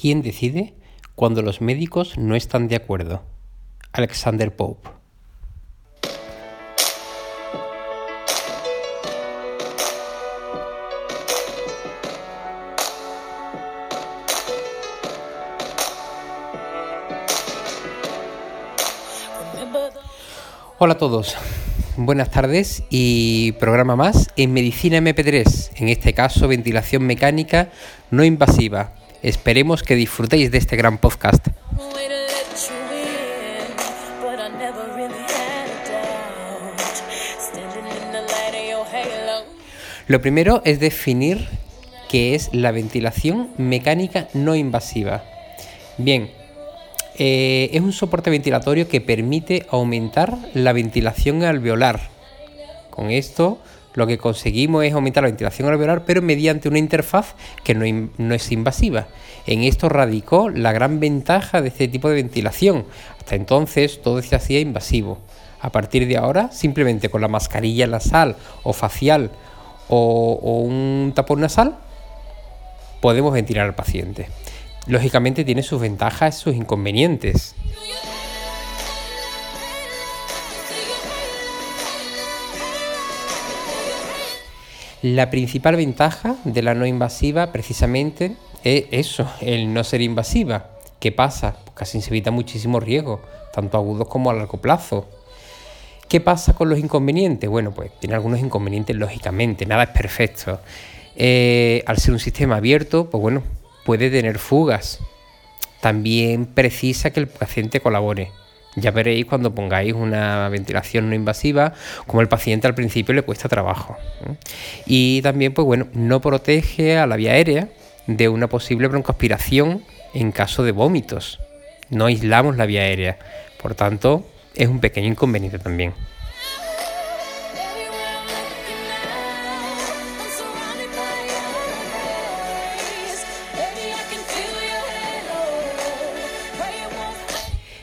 ¿Quién decide cuando los médicos no están de acuerdo? Alexander Pope. Hola a todos, buenas tardes y programa más en Medicina MP3, en este caso ventilación mecánica no invasiva. Esperemos que disfrutéis de este gran podcast. Lo primero es definir qué es la ventilación mecánica no invasiva. Bien, eh, es un soporte ventilatorio que permite aumentar la ventilación alveolar. Con esto lo que conseguimos es aumentar la ventilación alveolar, pero mediante una interfaz que no, es invasiva. En esto radicó la gran ventaja de este tipo de ventilación. Hasta entonces todo se hacía invasivo. A partir de ahora, simplemente con la mascarilla nasal o facial o, o un tapón nasal, podemos ventilar al paciente lógicamente tiene sus ventajas y sus inconvenientes. La principal ventaja de la no invasiva precisamente es eso, el no ser invasiva. ¿Qué pasa? Pues casi se evita muchísimo riesgo, tanto agudos como a largo plazo. ¿Qué pasa con los inconvenientes? Bueno, pues tiene algunos inconvenientes lógicamente, nada es perfecto. Eh, al ser un sistema abierto, pues bueno, puede tener fugas. También precisa que el paciente colabore. Ya veréis cuando pongáis una ventilación no invasiva, como el paciente al principio le cuesta trabajo. Y también, pues bueno, no protege a la vía aérea de una posible broncoaspiración en caso de vómitos. No aislamos la vía aérea. Por tanto, es un pequeño inconveniente también.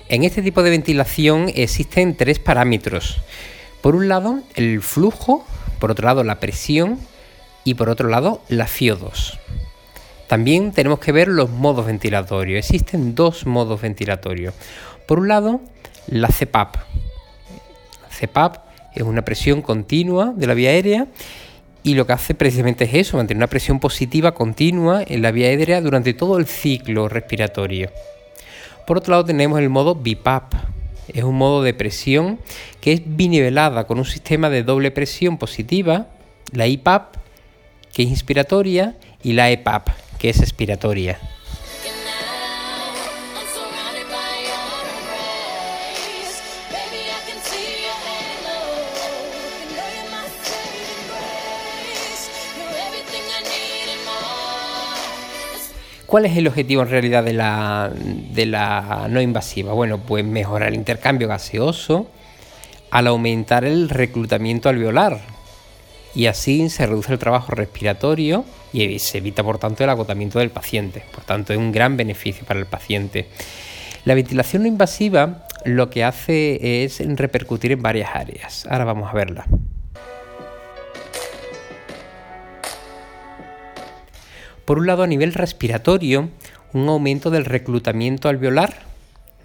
En este tipo de ventilación existen tres parámetros. Por un lado, el flujo, por otro lado, la presión y por otro lado, la FIO2. También tenemos que ver los modos ventilatorios. Existen dos modos ventilatorios. Por un lado, la CPAP. La CPAP es una presión continua de la vía aérea y lo que hace precisamente es eso, mantener una presión positiva continua en la vía aérea durante todo el ciclo respiratorio. Por otro lado tenemos el modo BIPAP. Es un modo de presión que es binivelada con un sistema de doble presión positiva, la IPAP, que es inspiratoria, y la EPAP, que es expiratoria. ¿Cuál es el objetivo en realidad de la, de la no invasiva? Bueno, pues mejorar el intercambio gaseoso al aumentar el reclutamiento alveolar y así se reduce el trabajo respiratorio y se evita por tanto el agotamiento del paciente. Por tanto es un gran beneficio para el paciente. La ventilación no invasiva lo que hace es repercutir en varias áreas. Ahora vamos a verla. Por un lado, a nivel respiratorio, un aumento del reclutamiento alveolar,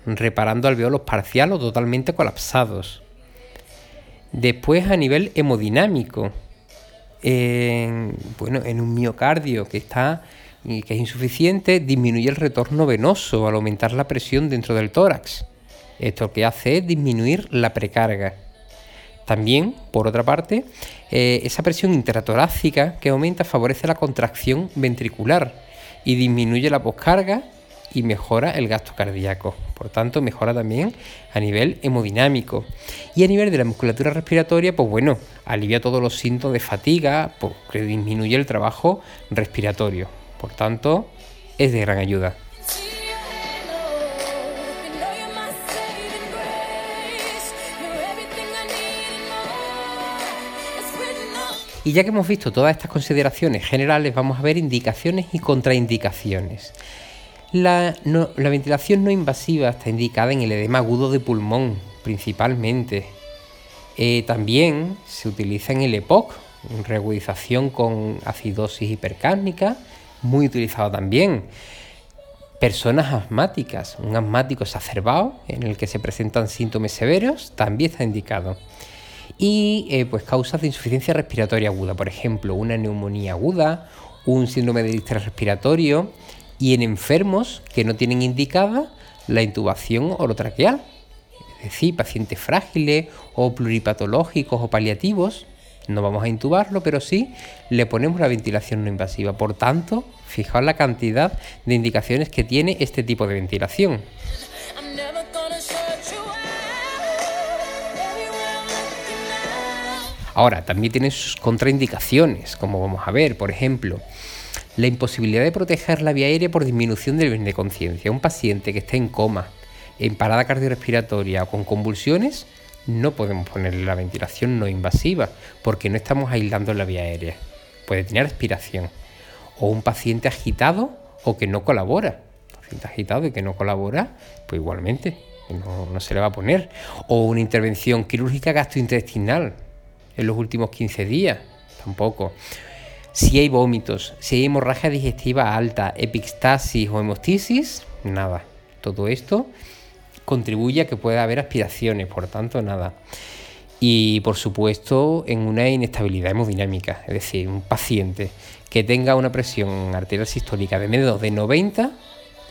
reparando alveolos parcial o totalmente colapsados. Después, a nivel hemodinámico, en, bueno, en un miocardio que está que es insuficiente, disminuye el retorno venoso al aumentar la presión dentro del tórax. Esto lo que hace es disminuir la precarga. También, por otra parte, eh, esa presión intratorácica que aumenta favorece la contracción ventricular y disminuye la poscarga y mejora el gasto cardíaco. Por tanto, mejora también a nivel hemodinámico. Y a nivel de la musculatura respiratoria, pues bueno, alivia todos los síntomas de fatiga, porque disminuye el trabajo respiratorio. Por tanto, es de gran ayuda. Y ya que hemos visto todas estas consideraciones generales, vamos a ver indicaciones y contraindicaciones. La, ventilación no invasiva está indicada en el edema agudo de pulmón, principalmente. Eh, también se utiliza en el EPOC, reagudización con acidosis hipercárnica, muy utilizado también. Personas asmáticas, un asmático exacerbado en el que se presentan síntomas severos, también está indicado. Y eh, pues causas de insuficiencia respiratoria aguda, por ejemplo, una neumonía aguda, un síndrome de distrés respiratorio y en enfermos que no tienen indicada la intubación orotraqueal, es decir, pacientes frágiles o pluripatológicos o paliativos, no vamos a intubarlo, pero sí le ponemos la ventilación no invasiva. Por tanto, fijaos la cantidad de indicaciones que tiene este tipo de ventilación. Ahora, también tiene sus contraindicaciones, como vamos a ver, por ejemplo, la imposibilidad de proteger la vía aérea por disminución del nivel de conciencia. Un paciente que esté en coma, en parada cardiorrespiratoria o con convulsiones, no podemos ponerle la ventilación no invasiva porque no estamos aislando la vía aérea. Puede tener aspiración. O un paciente agitado o que no colabora. paciente agitado y que no colabora, pues igualmente no, no se le va a poner. O una intervención quirúrgica gastrointestinal en los últimos 15 días, tampoco. Si hay vómitos, si hay hemorragia digestiva alta, epistasis o hemostisis, nada. Todo esto contribuye a que pueda haber aspiraciones, por tanto, nada. Y por supuesto, en una inestabilidad hemodinámica, es decir, un paciente que tenga una presión arterial sistólica de menos de 90,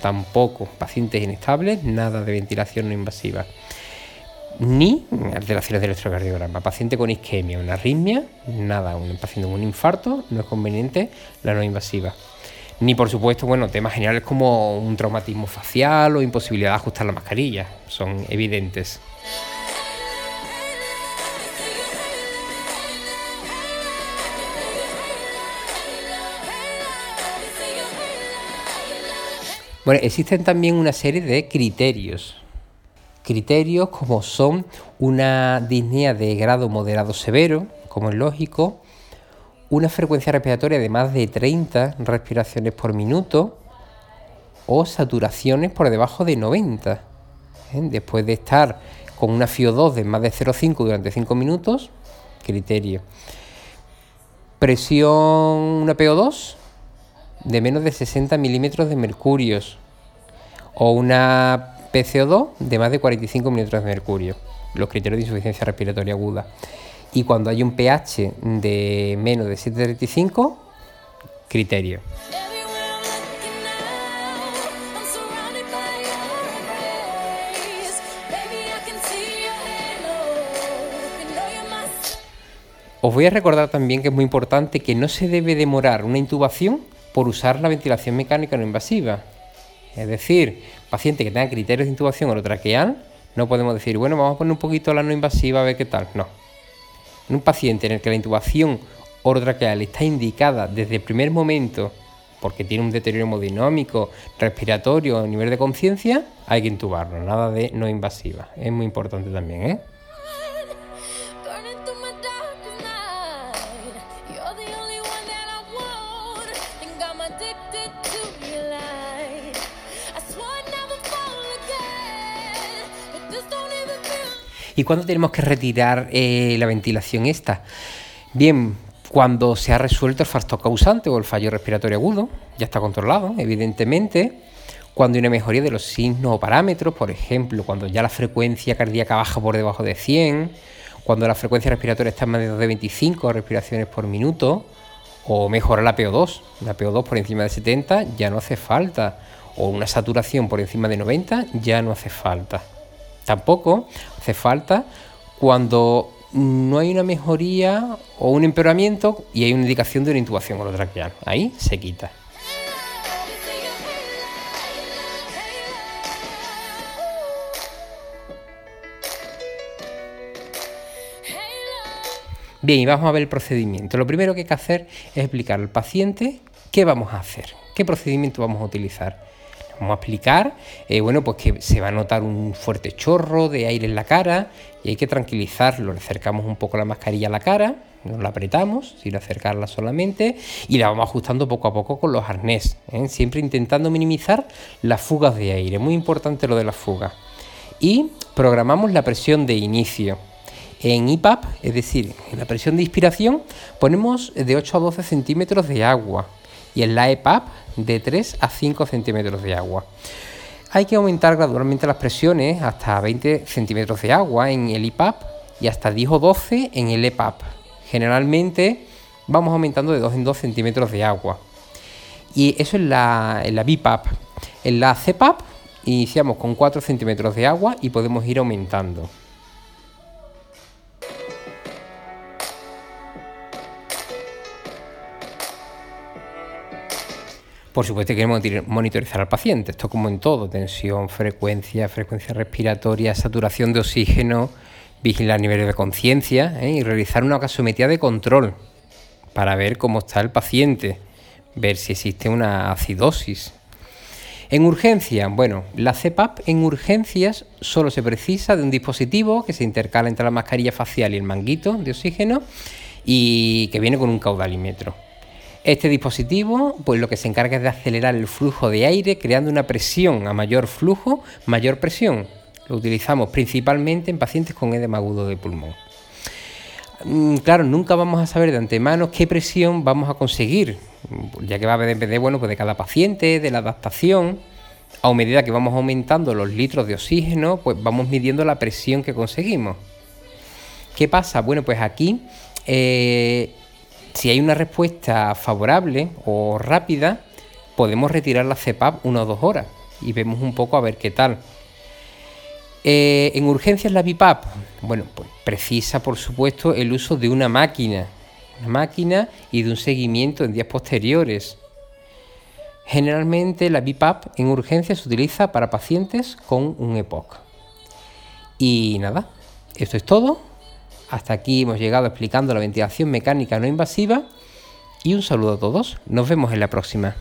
tampoco. Pacientes inestables, nada de ventilación no invasiva. Ni alteraciones del electrocardiograma. Paciente con isquemia, una arritmia, nada. Un paciente con un infarto, no es conveniente la no invasiva ni por supuesto, bueno, temas generales como un traumatismo facial o imposibilidad de ajustar la mascarilla, son evidentes. Bueno, existen también una serie de criterios. Criterios como son una disnea de grado moderado severo, como es lógico, una frecuencia respiratoria de más de 30 respiraciones por minuto o saturaciones por debajo de 90. ¿eh? Después de estar con una FIO2 de más de 0,5 durante 5 minutos, criterio. Presión, una PO2 de menos de 60 milímetros de mercurio o una PCO2 de más de 45 milímetros de mercurio, los criterios de insuficiencia respiratoria aguda y cuando hay un pH de menos de 7,35, criterio. Os voy a recordar también que es muy importante que no se debe demorar una intubación por usar la ventilación mecánica no invasiva. Es decir, paciente que tenga criterios de intubación orotraqueal, no podemos decir, bueno, vamos a poner un poquito la no invasiva a ver qué tal. No, en un paciente en el que la intubación orotraqueal está indicada desde el primer momento porque tiene un deterioro hemodinámico, respiratorio a nivel de conciencia, hay que intubarlo, nada de no invasiva. Es muy importante también, ¿eh? ¿Y cuándo tenemos que retirar eh, la ventilación esta? Bien, cuando se ha resuelto el factor causante o el fallo respiratorio agudo, ya está controlado, evidentemente. Cuando hay una mejoría de los signos o parámetros, por ejemplo, cuando ya la frecuencia cardíaca baja por debajo de 100, cuando la frecuencia respiratoria está en más de 25 respiraciones por minuto, o mejora la PO2, la PO2 por encima de 70 ya no hace falta, o una saturación por encima de 90 ya no hace falta. Tampoco hace falta cuando no hay una mejoría o un empeoramiento y hay una indicación de una intubación orotraqueal. Ahí se quita. Bien, y vamos a ver el procedimiento. Lo primero que hay que hacer es explicar al paciente qué vamos a hacer, qué procedimiento vamos a utilizar. Vamos a explicar, eh, bueno, pues que se va a notar un fuerte chorro de aire en la cara y hay que tranquilizarlo. Le acercamos un poco la mascarilla a la cara, no la apretamos, sin acercarla solamente, y la vamos ajustando poco a poco con los arnés, ¿eh? siempre intentando minimizar las fugas de aire. Muy importante lo de las fugas. Y programamos la presión de inicio. En IPAP, es decir, en la presión de inspiración, ponemos de 8 a 12 centímetros de agua y en la EPAP de 3 a 5 centímetros de agua. Hay que aumentar gradualmente las presiones hasta 20 centímetros de agua en el IPAP y hasta 10 o 12 en el EPAP. Generalmente vamos aumentando de 2 en 2 centímetros de agua. Y eso es la, en la BIPAP. En la CPAP iniciamos con 4 centímetros de agua y podemos ir aumentando. Por supuesto, queremos monitorizar al paciente. Esto como en todo, tensión, frecuencia, frecuencia respiratoria, saturación de oxígeno, vigilar niveles de conciencia ¿eh? y realizar una gasometría de control para ver cómo está el paciente, ver si existe una acidosis. En urgencia, bueno, la CPAP en urgencias solo se precisa de un dispositivo que se intercala entre la mascarilla facial y el manguito de oxígeno y que viene con un caudalímetro. Este dispositivo, pues lo que se encarga es de acelerar el flujo de aire creando una presión a mayor flujo, mayor presión. Lo utilizamos principalmente en pacientes con edema agudo de pulmón. Mm, claro, nunca vamos a saber de antemano qué presión vamos a conseguir, ya que va a depender bueno, pues de cada paciente, de la adaptación. A medida que vamos aumentando los litros de oxígeno, pues vamos midiendo la presión que conseguimos. ¿Qué pasa? Bueno, pues aquí eh, si hay una respuesta favorable o rápida, podemos retirar la CEPAP una o dos horas y vemos un poco a ver qué tal. Eh, en urgencias la BIPAP, bueno, pues precisa por supuesto el uso de una máquina, una máquina y de un seguimiento en días posteriores. Generalmente la BIPAP en urgencias se utiliza para pacientes con un EPOC. Y nada, esto es todo. Hasta aquí hemos llegado explicando la ventilación mecánica no invasiva y un saludo a todos. Nos vemos en la próxima.